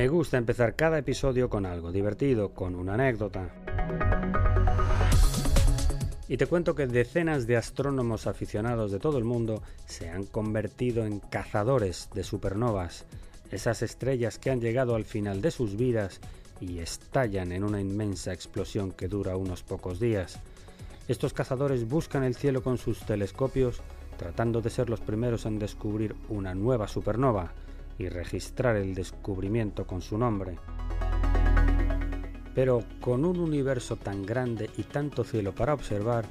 Me gusta empezar cada episodio con algo divertido, con una anécdota. Y te cuento que decenas de astrónomos aficionados de todo el mundo se han convertido en cazadores de supernovas, esas estrellas que han llegado al final de sus vidas y estallan en una inmensa explosión que dura unos pocos días. Estos cazadores buscan el cielo con sus telescopios, tratando de ser los primeros en descubrir una nueva supernova, y registrar el descubrimiento con su nombre. Pero con un universo tan grande y tanto cielo para observar,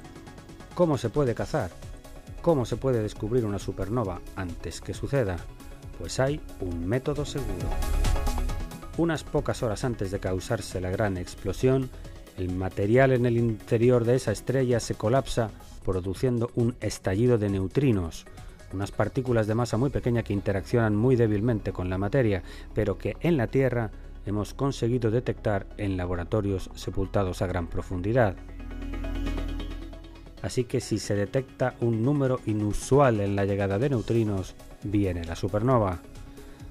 ¿cómo se puede cazar? ¿Cómo se puede descubrir una supernova antes que suceda? Pues hay un método seguro. Unas pocas horas antes de causarse la gran explosión, el material en el interior de esa estrella se colapsa produciendo un estallido de neutrinos, unas partículas de masa muy pequeña que interaccionan muy débilmente con la materia, pero que en la Tierra hemos conseguido detectar en laboratorios sepultados a gran profundidad. Así que si se detecta un número inusual en la llegada de neutrinos, viene la supernova.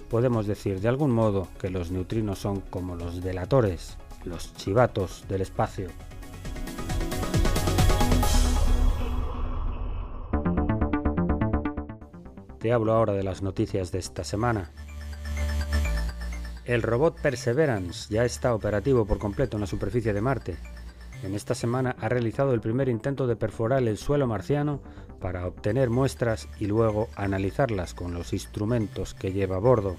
Podemos decir de algún modo que los neutrinos son como los delatores, los chivatos del espacio. Te hablo ahora de las noticias de esta semana. El robot Perseverance ya está operativo por completo en la superficie de Marte. En esta semana ha realizado el primer intento de perforar el suelo marciano para obtener muestras y luego analizarlas con los instrumentos que lleva a bordo.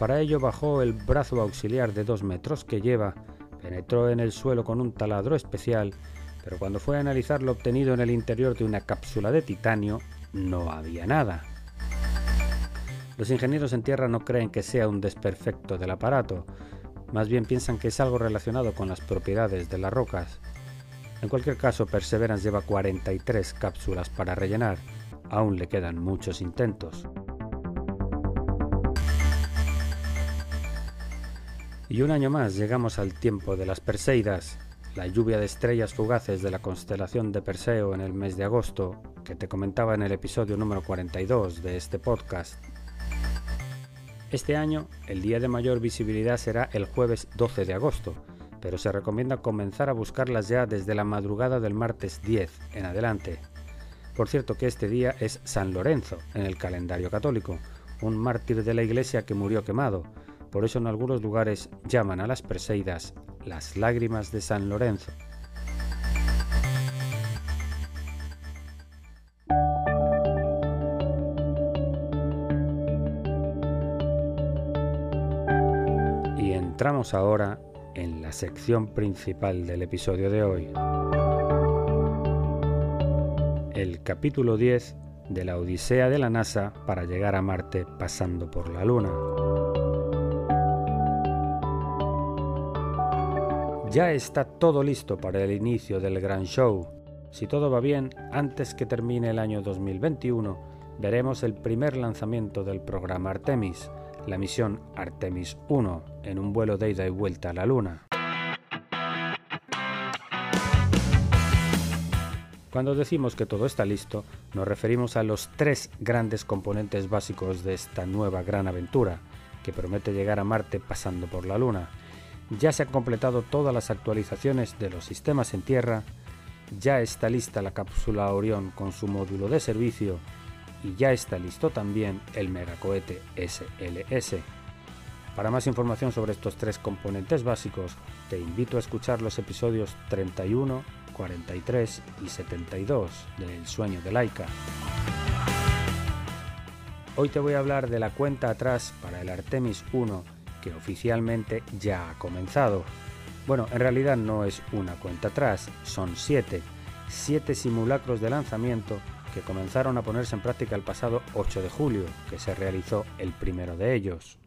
Para ello bajó el brazo auxiliar de 2 metros que lleva, penetró en el suelo con un taladro especial, pero cuando fue a analizar lo obtenido en el interior de una cápsula de titanio, no había nada. Los ingenieros en tierra no creen que sea un desperfecto del aparato, más bien piensan que es algo relacionado con las propiedades de las rocas. En cualquier caso, Perseverance lleva 43 cápsulas para rellenar, aún le quedan muchos intentos. Y un año más llegamos al tiempo de las Perseidas, la lluvia de estrellas fugaces de la constelación de Perseo en el mes de agosto, que te comentaba en el episodio número 42 de este podcast. Este año, el día de mayor visibilidad será el jueves 12 de agosto, pero se recomienda comenzar a buscarlas ya desde la madrugada del martes 10 en adelante. Por cierto que este día es San Lorenzo en el calendario católico, un mártir de la iglesia que murió quemado, por eso en algunos lugares llaman a las Perseidas las lágrimas de San Lorenzo. Ahora en la sección principal del episodio de hoy. El capítulo 10 de la Odisea de la NASA para llegar a Marte pasando por la Luna. Ya está todo listo para el inicio del gran show. Si todo va bien, antes que termine el año 2021, veremos el primer lanzamiento del programa Artemis, la misión Artemis 1, en un vuelo de ida y vuelta a la Luna. Cuando decimos que todo está listo, nos referimos a los tres grandes componentes básicos de esta nueva gran aventura, que promete llegar a Marte pasando por la Luna ya se han completado todas las actualizaciones de los sistemas en tierra, ya está lista la cápsula Orión con su módulo de servicio y ya está listo también el megacohete SLS. Para más información sobre estos tres componentes básicos, te invito a escuchar los episodios 31, 43 y 72 de El sueño de Laika. Hoy te voy a hablar de la cuenta atrás para el Artemis 1 que oficialmente ya ha comenzado. Bueno, en realidad no es una cuenta atrás, son siete, siete simulacros de lanzamiento que comenzaron a ponerse en práctica el pasado 8 de julio, que se realizó el primero de ellos.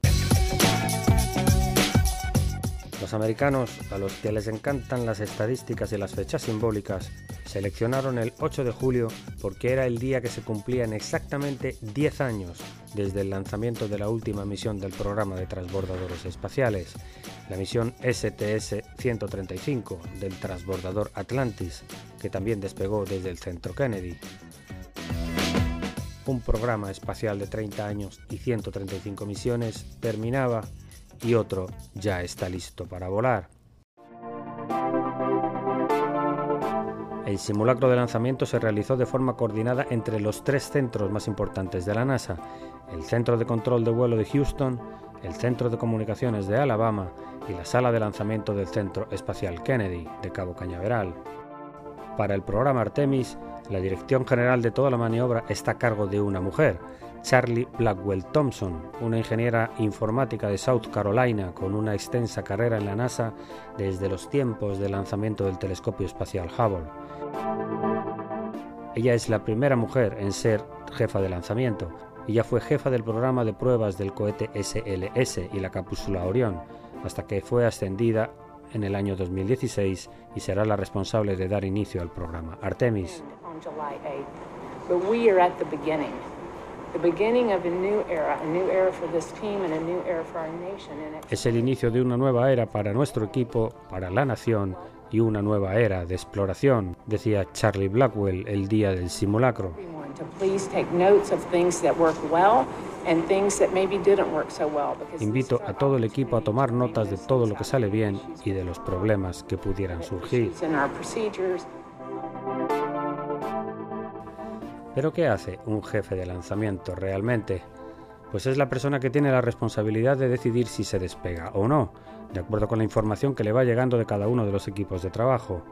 Los americanos, a los que les encantan las estadísticas y las fechas simbólicas, seleccionaron el 8 de julio porque era el día que se cumplían exactamente 10 años desde el lanzamiento de la última misión del programa de transbordadores espaciales, la misión STS-135 del transbordador Atlantis, que también despegó desde el centro Kennedy. Un programa espacial de 30 años y 135 misiones terminaba y otro ya está listo para volar. El simulacro de lanzamiento se realizó de forma coordinada entre los tres centros más importantes de la NASA, el Centro de Control de Vuelo de Houston, el Centro de Comunicaciones de Alabama y la sala de lanzamiento del Centro Espacial Kennedy de Cabo Cañaveral. Para el programa Artemis, la dirección general de toda la maniobra está a cargo de una mujer, Charlie Blackwell Thompson, una ingeniera informática de South Carolina con una extensa carrera en la NASA desde los tiempos del lanzamiento del telescopio espacial Hubble. Ella es la primera mujer en ser jefa de lanzamiento. Ella fue jefa del programa de pruebas del cohete SLS y la cápsula Orión, hasta que fue ascendida en el año 2016 y será la responsable de dar inicio al programa Artemis. Es el inicio de una nueva era para nuestro equipo, para la nación y una nueva era de exploración, decía Charlie Blackwell el día del simulacro. Invito a todo el equipo a tomar notas de todo lo que sale bien y de los problemas que pudieran surgir. Pero ¿qué hace un jefe de lanzamiento realmente? Pues es la persona que tiene la responsabilidad de decidir si se despega o no, de acuerdo con la información que le va llegando de cada uno de los equipos de trabajo.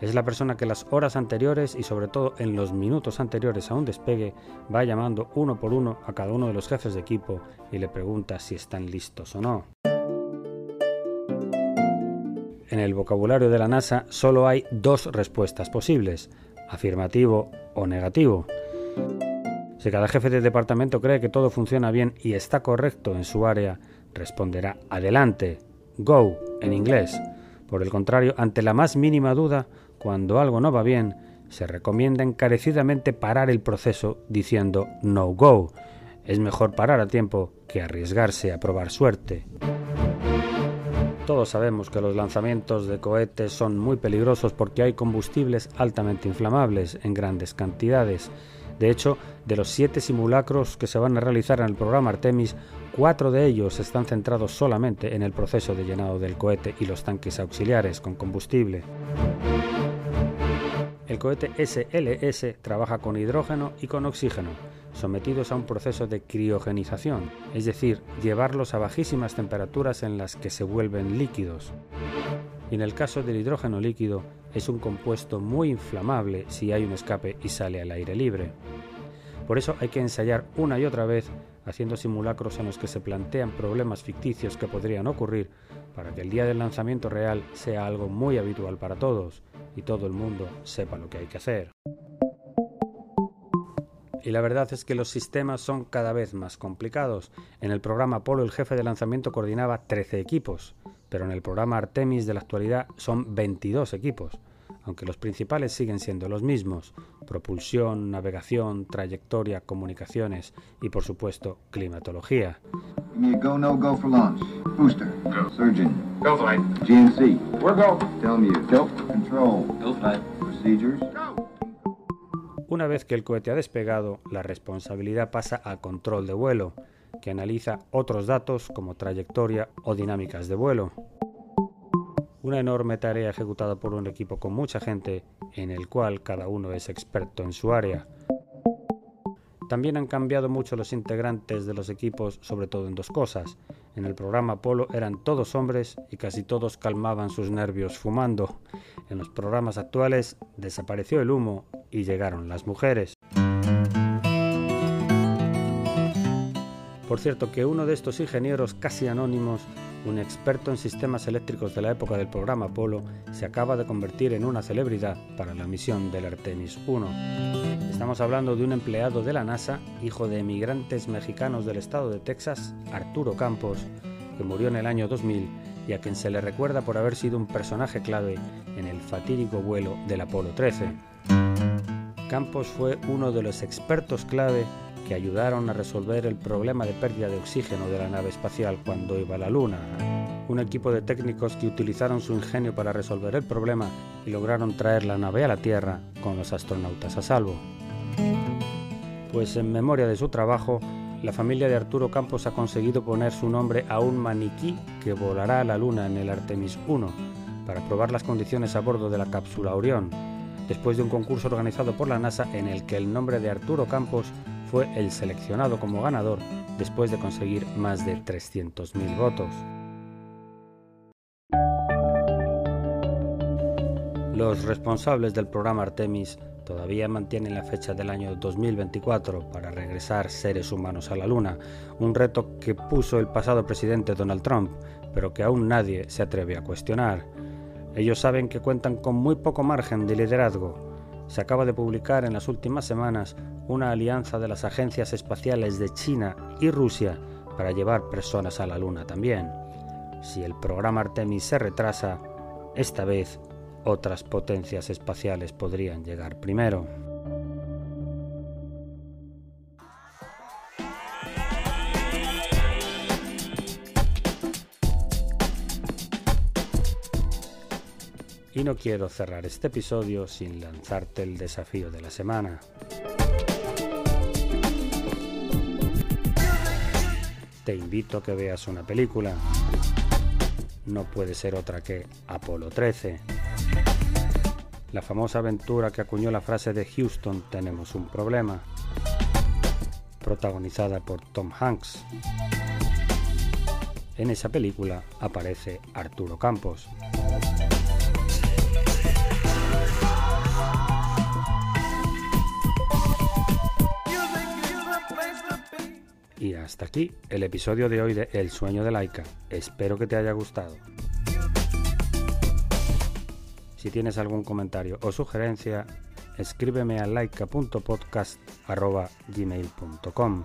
Es la persona que las horas anteriores y sobre todo en los minutos anteriores a un despegue va llamando uno por uno a cada uno de los jefes de equipo y le pregunta si están listos o no. En el vocabulario de la NASA solo hay dos respuestas posibles, afirmativo o negativo. Si cada jefe de departamento cree que todo funciona bien y está correcto en su área, responderá adelante, go en inglés. Por el contrario, ante la más mínima duda, cuando algo no va bien, se recomienda encarecidamente parar el proceso diciendo no go. Es mejor parar a tiempo que arriesgarse a probar suerte. Todos sabemos que los lanzamientos de cohetes son muy peligrosos porque hay combustibles altamente inflamables en grandes cantidades. De hecho, de los siete simulacros que se van a realizar en el programa Artemis, cuatro de ellos están centrados solamente en el proceso de llenado del cohete y los tanques auxiliares con combustible. El cohete SLS trabaja con hidrógeno y con oxígeno, sometidos a un proceso de criogenización, es decir, llevarlos a bajísimas temperaturas en las que se vuelven líquidos. Y en el caso del hidrógeno líquido, es un compuesto muy inflamable si hay un escape y sale al aire libre. Por eso hay que ensayar una y otra vez haciendo simulacros en los que se plantean problemas ficticios que podrían ocurrir para que el día del lanzamiento real sea algo muy habitual para todos y todo el mundo sepa lo que hay que hacer. Y la verdad es que los sistemas son cada vez más complicados. En el programa Apolo el jefe de lanzamiento coordinaba 13 equipos, pero en el programa Artemis de la actualidad son 22 equipos, aunque los principales siguen siendo los mismos, propulsión, navegación, trayectoria, comunicaciones y por supuesto climatología. Una vez que el cohete ha despegado, la responsabilidad pasa al control de vuelo, que analiza otros datos como trayectoria o dinámicas de vuelo. Una enorme tarea ejecutada por un equipo con mucha gente en el cual cada uno es experto en su área. También han cambiado mucho los integrantes de los equipos, sobre todo en dos cosas. En el programa Apolo eran todos hombres y casi todos calmaban sus nervios fumando. En los programas actuales desapareció el humo y llegaron las mujeres. Por cierto que uno de estos ingenieros casi anónimos, un experto en sistemas eléctricos de la época del programa Apolo, se acaba de convertir en una celebridad para la misión del Artemis 1. Estamos hablando de un empleado de la NASA, hijo de emigrantes mexicanos del estado de Texas, Arturo Campos, que murió en el año 2000 y a quien se le recuerda por haber sido un personaje clave en el fatídico vuelo del Apolo 13. Campos fue uno de los expertos clave que ayudaron a resolver el problema de pérdida de oxígeno de la nave espacial cuando iba a la Luna. Un equipo de técnicos que utilizaron su ingenio para resolver el problema y lograron traer la nave a la Tierra con los astronautas a salvo. Pues en memoria de su trabajo, la familia de Arturo Campos ha conseguido poner su nombre a un maniquí que volará a la Luna en el Artemis 1 para probar las condiciones a bordo de la cápsula Orión, después de un concurso organizado por la NASA en el que el nombre de Arturo Campos fue el seleccionado como ganador después de conseguir más de 300.000 votos. Los responsables del programa Artemis todavía mantienen la fecha del año 2024 para regresar seres humanos a la Luna, un reto que puso el pasado presidente Donald Trump, pero que aún nadie se atreve a cuestionar. Ellos saben que cuentan con muy poco margen de liderazgo se acaba de publicar en las últimas semanas una alianza de las agencias espaciales de China y Rusia para llevar personas a la Luna también. Si el programa Artemis se retrasa, esta vez otras potencias espaciales podrían llegar primero. Y no quiero cerrar este episodio sin lanzarte el desafío de la semana. Te invito a que veas una película. No puede ser otra que Apolo 13. La famosa aventura que acuñó la frase de Houston Tenemos un problema. Protagonizada por Tom Hanks. En esa película aparece Arturo Campos. Y hasta aquí el episodio de hoy de El sueño de Laika. Espero que te haya gustado. Si tienes algún comentario o sugerencia, escríbeme a laika.podcast.gmail.com.